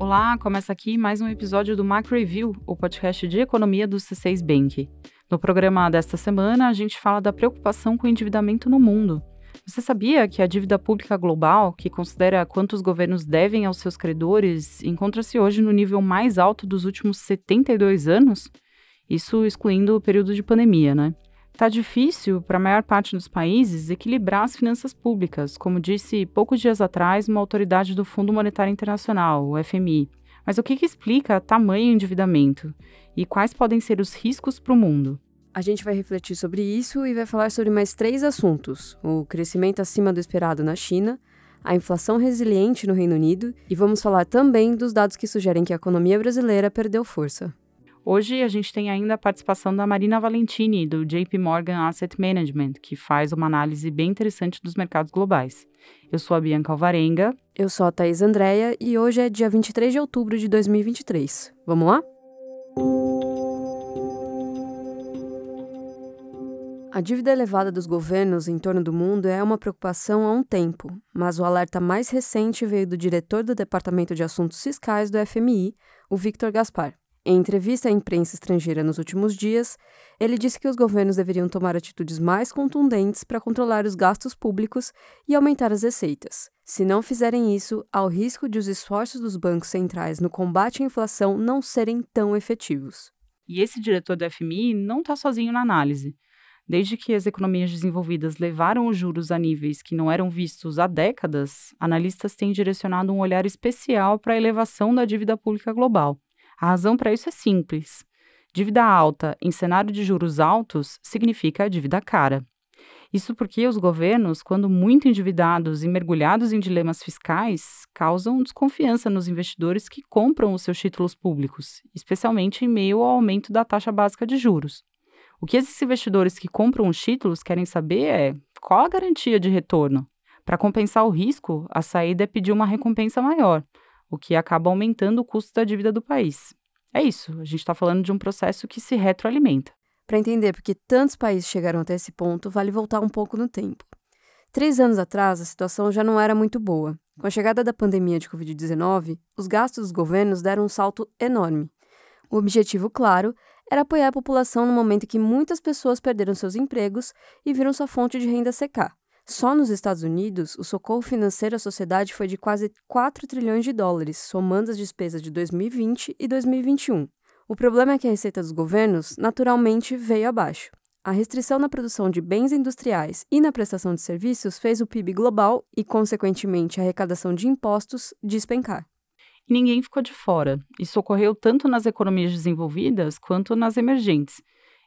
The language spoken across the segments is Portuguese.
Olá, começa aqui mais um episódio do Macro Review, o podcast de economia do C6 Bank. No programa desta semana, a gente fala da preocupação com o endividamento no mundo. Você sabia que a dívida pública global, que considera quantos governos devem aos seus credores, encontra-se hoje no nível mais alto dos últimos 72 anos? Isso excluindo o período de pandemia, né? Tá difícil para a maior parte dos países equilibrar as finanças públicas, como disse poucos dias atrás uma autoridade do Fundo Monetário Internacional, o FMI. Mas o que, que explica tamanho endividamento? E quais podem ser os riscos para o mundo? A gente vai refletir sobre isso e vai falar sobre mais três assuntos: o crescimento acima do esperado na China, a inflação resiliente no Reino Unido e vamos falar também dos dados que sugerem que a economia brasileira perdeu força. Hoje a gente tem ainda a participação da Marina Valentini, do JP Morgan Asset Management, que faz uma análise bem interessante dos mercados globais. Eu sou a Bianca Alvarenga. Eu sou a Thaís Andréia e hoje é dia 23 de outubro de 2023. Vamos lá? A dívida elevada dos governos em torno do mundo é uma preocupação há um tempo, mas o alerta mais recente veio do diretor do Departamento de Assuntos Fiscais do FMI, o Victor Gaspar. Em entrevista à imprensa estrangeira nos últimos dias, ele disse que os governos deveriam tomar atitudes mais contundentes para controlar os gastos públicos e aumentar as receitas. Se não fizerem isso, há o risco de os esforços dos bancos centrais no combate à inflação não serem tão efetivos. E esse diretor do FMI não está sozinho na análise. Desde que as economias desenvolvidas levaram os juros a níveis que não eram vistos há décadas, analistas têm direcionado um olhar especial para a elevação da dívida pública global. A razão para isso é simples. Dívida alta em cenário de juros altos significa dívida cara. Isso porque os governos, quando muito endividados e mergulhados em dilemas fiscais, causam desconfiança nos investidores que compram os seus títulos públicos, especialmente em meio ao aumento da taxa básica de juros. O que esses investidores que compram os títulos querem saber é qual a garantia de retorno. Para compensar o risco, a saída é pedir uma recompensa maior, o que acaba aumentando o custo da dívida do país. É isso, a gente está falando de um processo que se retroalimenta. Para entender por que tantos países chegaram até esse ponto, vale voltar um pouco no tempo. Três anos atrás, a situação já não era muito boa. Com a chegada da pandemia de Covid-19, os gastos dos governos deram um salto enorme. O objetivo, claro, era apoiar a população no momento em que muitas pessoas perderam seus empregos e viram sua fonte de renda secar. Só nos Estados Unidos, o socorro financeiro à sociedade foi de quase 4 trilhões de dólares, somando as despesas de 2020 e 2021. O problema é que a receita dos governos, naturalmente, veio abaixo. A restrição na produção de bens industriais e na prestação de serviços fez o PIB global e, consequentemente, a arrecadação de impostos despencar. E ninguém ficou de fora. Isso ocorreu tanto nas economias desenvolvidas quanto nas emergentes.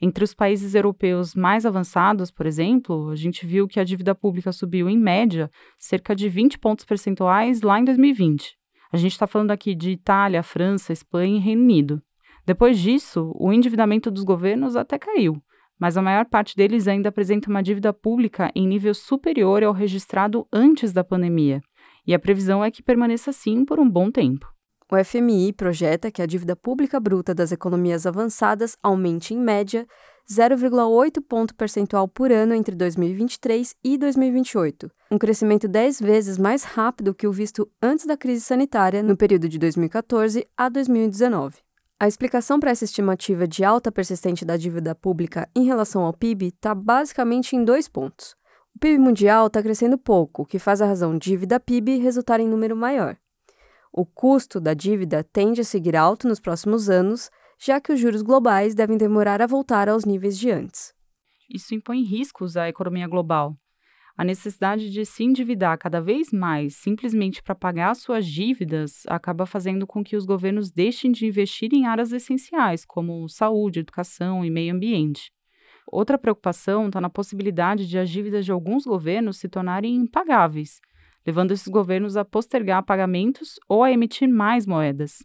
Entre os países europeus mais avançados, por exemplo, a gente viu que a dívida pública subiu, em média, cerca de 20 pontos percentuais lá em 2020. A gente está falando aqui de Itália, França, Espanha e Reino Unido. Depois disso, o endividamento dos governos até caiu, mas a maior parte deles ainda apresenta uma dívida pública em nível superior ao registrado antes da pandemia, e a previsão é que permaneça assim por um bom tempo. O FMI projeta que a dívida pública bruta das economias avançadas aumente em média 0,8 ponto percentual por ano entre 2023 e 2028, um crescimento 10 vezes mais rápido que o visto antes da crise sanitária no período de 2014 a 2019. A explicação para essa estimativa de alta persistente da dívida pública em relação ao PIB está basicamente em dois pontos. O PIB mundial está crescendo pouco, o que faz a razão dívida-PIB resultar em número maior. O custo da dívida tende a seguir alto nos próximos anos, já que os juros globais devem demorar a voltar aos níveis de antes. Isso impõe riscos à economia global. A necessidade de se endividar cada vez mais simplesmente para pagar suas dívidas acaba fazendo com que os governos deixem de investir em áreas essenciais, como saúde, educação e meio ambiente. Outra preocupação está na possibilidade de as dívidas de alguns governos se tornarem impagáveis, levando esses governos a postergar pagamentos ou a emitir mais moedas.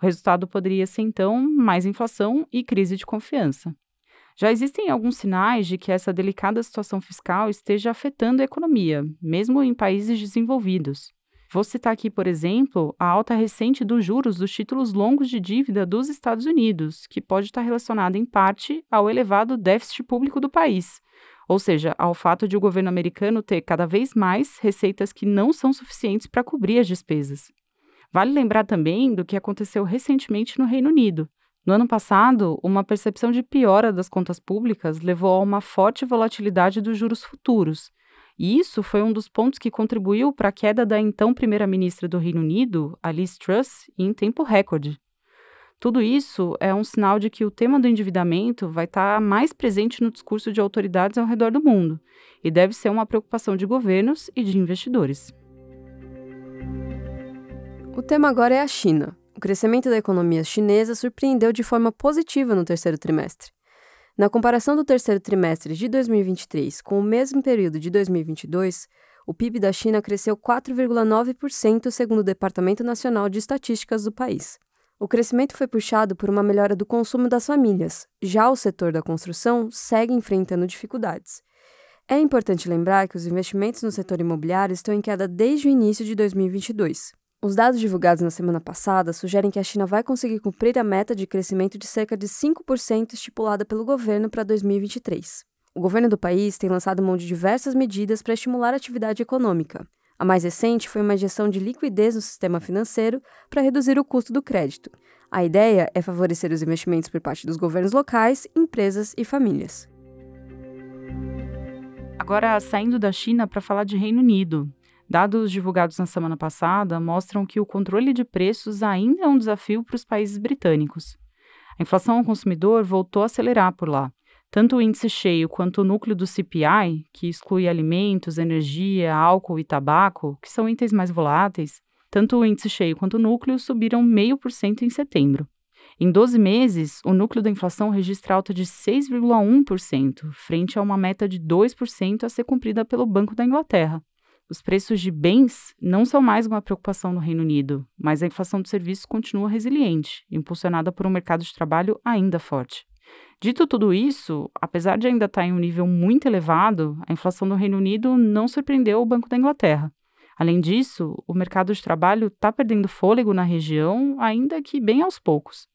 O resultado poderia ser, então, mais inflação e crise de confiança. Já existem alguns sinais de que essa delicada situação fiscal esteja afetando a economia, mesmo em países desenvolvidos. Vou citar aqui, por exemplo, a alta recente dos juros dos títulos longos de dívida dos Estados Unidos, que pode estar relacionada em parte ao elevado déficit público do país, ou seja, ao fato de o governo americano ter cada vez mais receitas que não são suficientes para cobrir as despesas. Vale lembrar também do que aconteceu recentemente no Reino Unido. No ano passado, uma percepção de piora das contas públicas levou a uma forte volatilidade dos juros futuros. E isso foi um dos pontos que contribuiu para a queda da então primeira-ministra do Reino Unido, Alice Truss, em tempo recorde. Tudo isso é um sinal de que o tema do endividamento vai estar tá mais presente no discurso de autoridades ao redor do mundo e deve ser uma preocupação de governos e de investidores. O tema agora é a China. O crescimento da economia chinesa surpreendeu de forma positiva no terceiro trimestre. Na comparação do terceiro trimestre de 2023 com o mesmo período de 2022, o PIB da China cresceu 4,9%, segundo o Departamento Nacional de Estatísticas do país. O crescimento foi puxado por uma melhora do consumo das famílias, já o setor da construção segue enfrentando dificuldades. É importante lembrar que os investimentos no setor imobiliário estão em queda desde o início de 2022. Os dados divulgados na semana passada sugerem que a China vai conseguir cumprir a meta de crescimento de cerca de 5% estipulada pelo governo para 2023. O governo do país tem lançado mão de diversas medidas para estimular a atividade econômica. A mais recente foi uma injeção de liquidez no sistema financeiro para reduzir o custo do crédito. A ideia é favorecer os investimentos por parte dos governos locais, empresas e famílias. Agora, saindo da China para falar de Reino Unido. Dados divulgados na semana passada mostram que o controle de preços ainda é um desafio para os países britânicos. A inflação ao consumidor voltou a acelerar por lá. Tanto o índice cheio quanto o núcleo do CPI, que exclui alimentos, energia, álcool e tabaco, que são itens mais voláteis, tanto o índice cheio quanto o núcleo subiram 0,5% em setembro. Em 12 meses, o núcleo da inflação registra alta de 6,1%, frente a uma meta de 2% a ser cumprida pelo Banco da Inglaterra. Os preços de bens não são mais uma preocupação no Reino Unido, mas a inflação de serviços continua resiliente, impulsionada por um mercado de trabalho ainda forte. Dito tudo isso, apesar de ainda estar em um nível muito elevado, a inflação do Reino Unido não surpreendeu o Banco da Inglaterra. Além disso, o mercado de trabalho está perdendo fôlego na região, ainda que bem aos poucos.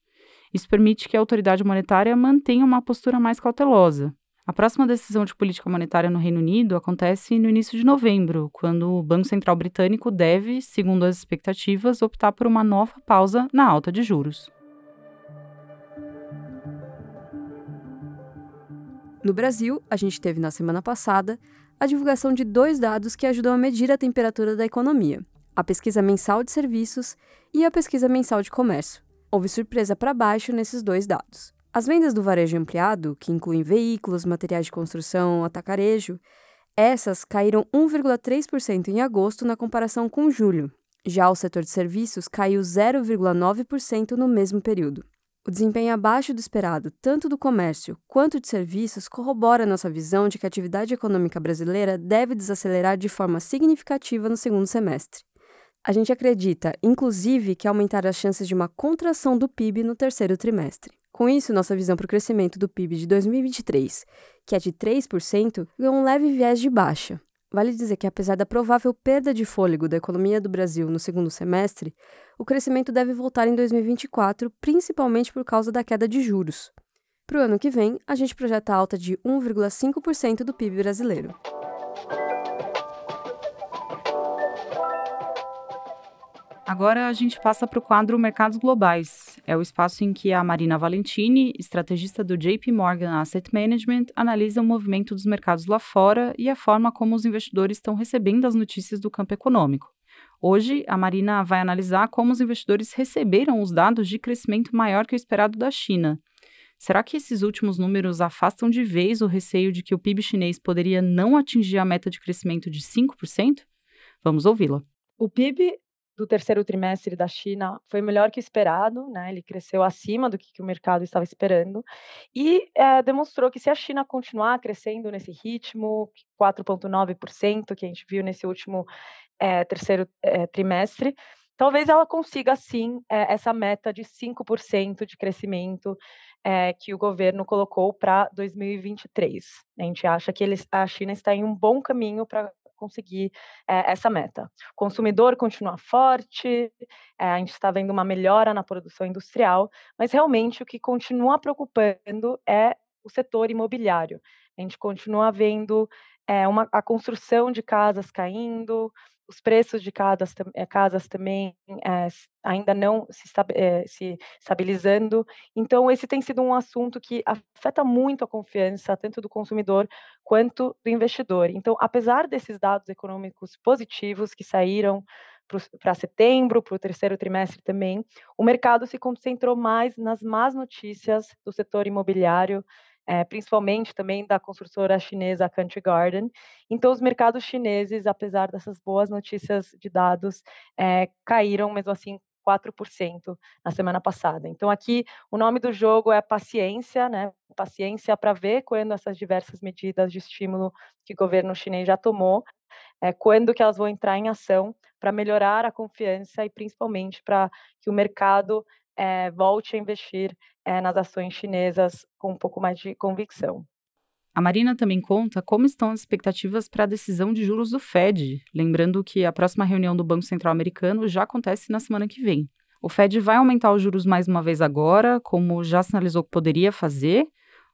Isso permite que a autoridade monetária mantenha uma postura mais cautelosa, a próxima decisão de política monetária no Reino Unido acontece no início de novembro, quando o Banco Central Britânico deve, segundo as expectativas, optar por uma nova pausa na alta de juros. No Brasil, a gente teve na semana passada a divulgação de dois dados que ajudam a medir a temperatura da economia: a pesquisa mensal de serviços e a pesquisa mensal de comércio. Houve surpresa para baixo nesses dois dados. As vendas do varejo ampliado, que incluem veículos, materiais de construção, atacarejo, essas caíram 1,3% em agosto na comparação com julho. Já o setor de serviços caiu 0,9% no mesmo período. O desempenho abaixo do esperado, tanto do comércio quanto de serviços, corrobora nossa visão de que a atividade econômica brasileira deve desacelerar de forma significativa no segundo semestre. A gente acredita, inclusive, que aumentar as chances de uma contração do PIB no terceiro trimestre. Com isso, nossa visão para o crescimento do PIB de 2023, que é de 3%, ganhou um leve viés de baixa. Vale dizer que, apesar da provável perda de fôlego da economia do Brasil no segundo semestre, o crescimento deve voltar em 2024, principalmente por causa da queda de juros. Para o ano que vem, a gente projeta alta de 1,5% do PIB brasileiro. Agora a gente passa para o quadro Mercados Globais. É o espaço em que a Marina Valentini, estrategista do JP Morgan Asset Management, analisa o movimento dos mercados lá fora e a forma como os investidores estão recebendo as notícias do campo econômico. Hoje, a Marina vai analisar como os investidores receberam os dados de crescimento maior que o esperado da China. Será que esses últimos números afastam de vez o receio de que o PIB chinês poderia não atingir a meta de crescimento de 5%? Vamos ouvi-la. O PIB do terceiro trimestre da China foi melhor que esperado, né? Ele cresceu acima do que, o mercado estava esperando e é, demonstrou que se a China continuar crescendo nesse ritmo, 4,9% que a gente viu nesse último é, terceiro é, trimestre, talvez ela consiga sim essa meta de 5% de crescimento que o governo colocou para 2023. A gente acha que eles, a China está em um bom caminho para conseguir é, essa meta. O consumidor continua forte, é, a gente está vendo uma melhora na produção industrial, mas realmente o que continua preocupando é o setor imobiliário. A gente continua vendo é, uma, a construção de casas caindo, os preços de casas, eh, casas também é, ainda não se, é, se, estabilizando. Então, esse tem sido um assunto que afeta muito a confiança, tanto do consumidor quanto do investidor. Então, apesar desses dados econômicos positivos que saíram para setembro, para o terceiro trimestre também, o mercado se concentrou mais nas más notícias do setor imobiliário, é, principalmente também da construtora chinesa Country Garden. Então, os mercados chineses, apesar dessas boas notícias de dados, é, caíram mesmo assim 4% na semana passada. Então, aqui o nome do jogo é paciência, né? Paciência para ver quando essas diversas medidas de estímulo que o governo chinês já tomou, é, quando que elas vão entrar em ação para melhorar a confiança e principalmente para que o mercado é, volte a investir é, nas ações chinesas com um pouco mais de convicção. A Marina também conta como estão as expectativas para a decisão de juros do Fed, lembrando que a próxima reunião do Banco Central Americano já acontece na semana que vem. O Fed vai aumentar os juros mais uma vez agora, como já sinalizou que poderia fazer,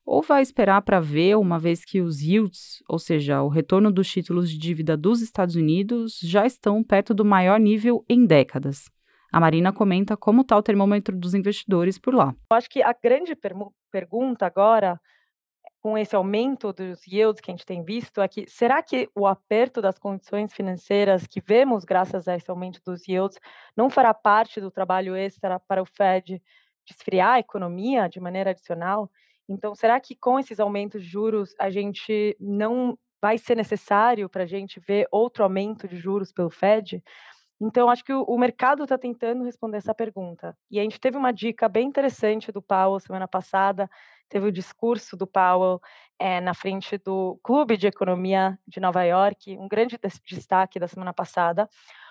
ou vai esperar para ver, uma vez que os yields, ou seja, o retorno dos títulos de dívida dos Estados Unidos, já estão perto do maior nível em décadas. A Marina comenta como está o termômetro dos investidores por lá. Eu acho que a grande per pergunta agora, com esse aumento dos yields que a gente tem visto, é que será que o aperto das condições financeiras que vemos graças a esse aumento dos yields não fará parte do trabalho extra para o Fed de esfriar a economia de maneira adicional? Então, será que com esses aumentos de juros a gente não vai ser necessário para a gente ver outro aumento de juros pelo Fed? Então, acho que o, mercado está tentando responder essa pergunta. E a gente teve uma dica bem interessante do Powell semana passada. Teve o discurso do Powell é, na frente do Clube de Economia de Nova York, um grande destaque da semana passada,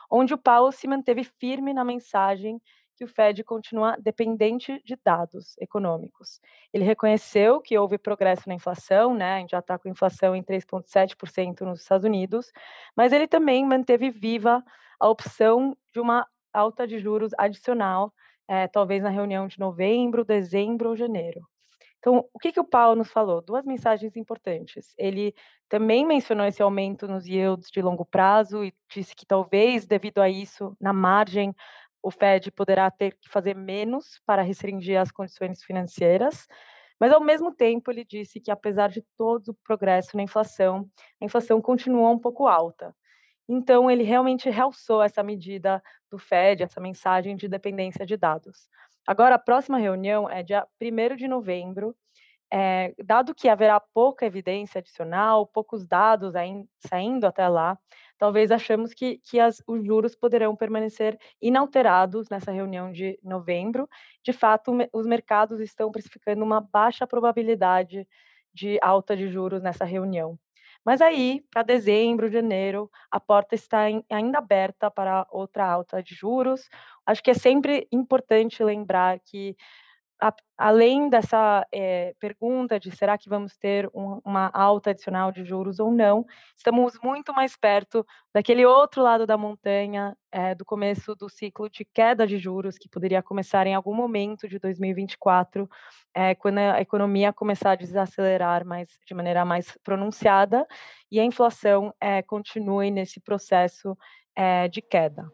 onde o Powell se manteve firme na mensagem que o Fed continua dependente de dados econômicos. Ele reconheceu que houve progresso na inflação, né? A gente já está com inflação em 3,7% nos Estados Unidos, mas ele também manteve viva a opção de uma alta de juros adicional, é, talvez na reunião de novembro, dezembro ou janeiro. Então, o que, que o Paulo nos falou? Duas mensagens importantes. Ele também mencionou esse aumento nos yields de longo prazo e disse que talvez, devido a isso, na margem, o Fed poderá ter que fazer menos para restringir as condições financeiras. Mas, ao mesmo tempo, ele disse que, apesar de todo o progresso na inflação, a inflação continua um pouco alta. Então, ele realmente realçou essa medida do Fed, essa mensagem de dependência de dados. Agora, a próxima reunião é dia 1 de novembro. É, dado que haverá pouca evidência adicional, poucos dados saindo até lá, talvez achamos que, que as, os juros poderão permanecer inalterados nessa reunião de novembro. De fato, os mercados estão precificando uma baixa probabilidade de alta de juros nessa reunião. Mas aí, para dezembro, janeiro, a porta está em, ainda aberta para outra alta de juros. Acho que é sempre importante lembrar que a, além dessa é, pergunta de será que vamos ter um, uma alta adicional de juros ou não, estamos muito mais perto daquele outro lado da montanha, é, do começo do ciclo de queda de juros, que poderia começar em algum momento de 2024, é, quando a economia começar a desacelerar mais, de maneira mais pronunciada e a inflação continue nesse processo de queda.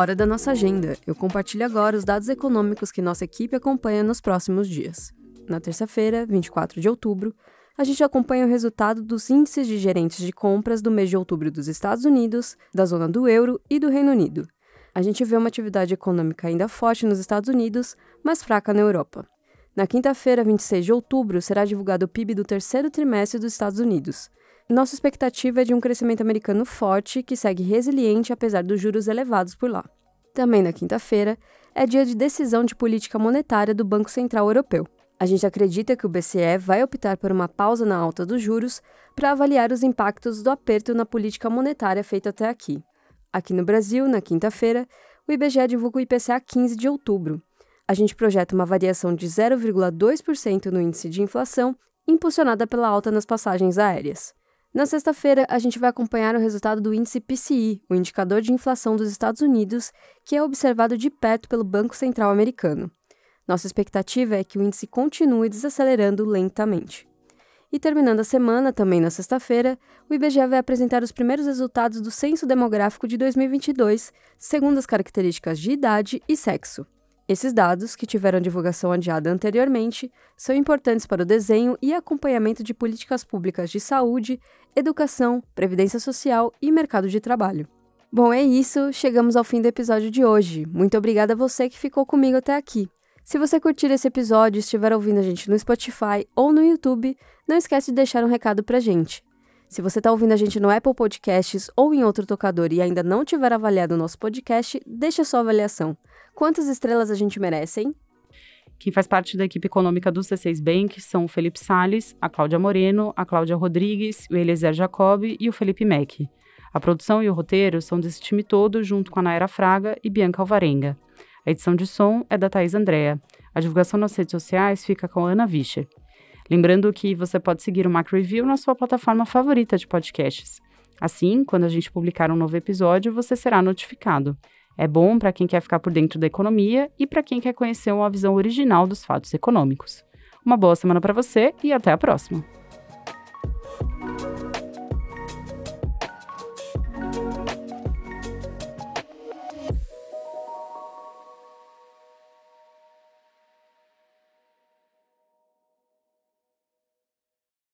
Hora da nossa agenda. Eu compartilho agora os dados econômicos que nossa equipe acompanha nos próximos dias. Na terça-feira, 24 de outubro, a gente acompanha o resultado dos índices de gerentes de compras do mês de outubro dos Estados Unidos, da zona do euro e do Reino Unido. A gente vê uma atividade econômica ainda forte nos Estados Unidos, mas fraca na Europa. Na quinta-feira, 26 de outubro, será divulgado o PIB do terceiro trimestre dos Estados Unidos. Nossa expectativa é de um crescimento americano forte que segue resiliente apesar dos juros elevados por lá. Também na quinta-feira é dia de decisão de política monetária do Banco Central Europeu. A gente acredita que o BCE vai optar por uma pausa na alta dos juros para avaliar os impactos do aperto na política monetária feito até aqui. Aqui no Brasil, na quinta-feira, o IBGE divulga o IPCA 15 de outubro. A gente projeta uma variação de 0,2% no índice de inflação, impulsionada pela alta nas passagens aéreas. Na sexta-feira, a gente vai acompanhar o resultado do índice PCI, o indicador de inflação dos Estados Unidos, que é observado de perto pelo Banco Central Americano. Nossa expectativa é que o índice continue desacelerando lentamente. E terminando a semana, também na sexta-feira, o IBGE vai apresentar os primeiros resultados do Censo Demográfico de 2022, segundo as características de idade e sexo. Esses dados, que tiveram divulgação adiada anteriormente, são importantes para o desenho e acompanhamento de políticas públicas de saúde, educação, previdência social e mercado de trabalho. Bom, é isso, chegamos ao fim do episódio de hoje. Muito obrigada a você que ficou comigo até aqui. Se você curtir esse episódio e estiver ouvindo a gente no Spotify ou no YouTube, não esquece de deixar um recado pra gente. Se você está ouvindo a gente no Apple Podcasts ou em outro tocador e ainda não tiver avaliado o nosso podcast, deixa sua avaliação. Quantas estrelas a gente merece, hein? Quem faz parte da equipe econômica do C6 Bank são o Felipe Sales, a Cláudia Moreno, a Cláudia Rodrigues, o Eliezer Jacob e o Felipe Mack. A produção e o roteiro são desse time todo, junto com a Naira Fraga e Bianca Alvarenga. A edição de som é da Thais Andrea. A divulgação nas redes sociais fica com a Ana Vischer. Lembrando que você pode seguir o Macro Review na sua plataforma favorita de podcasts. Assim, quando a gente publicar um novo episódio, você será notificado. É bom para quem quer ficar por dentro da economia e para quem quer conhecer uma visão original dos fatos econômicos. Uma boa semana para você e até a próxima!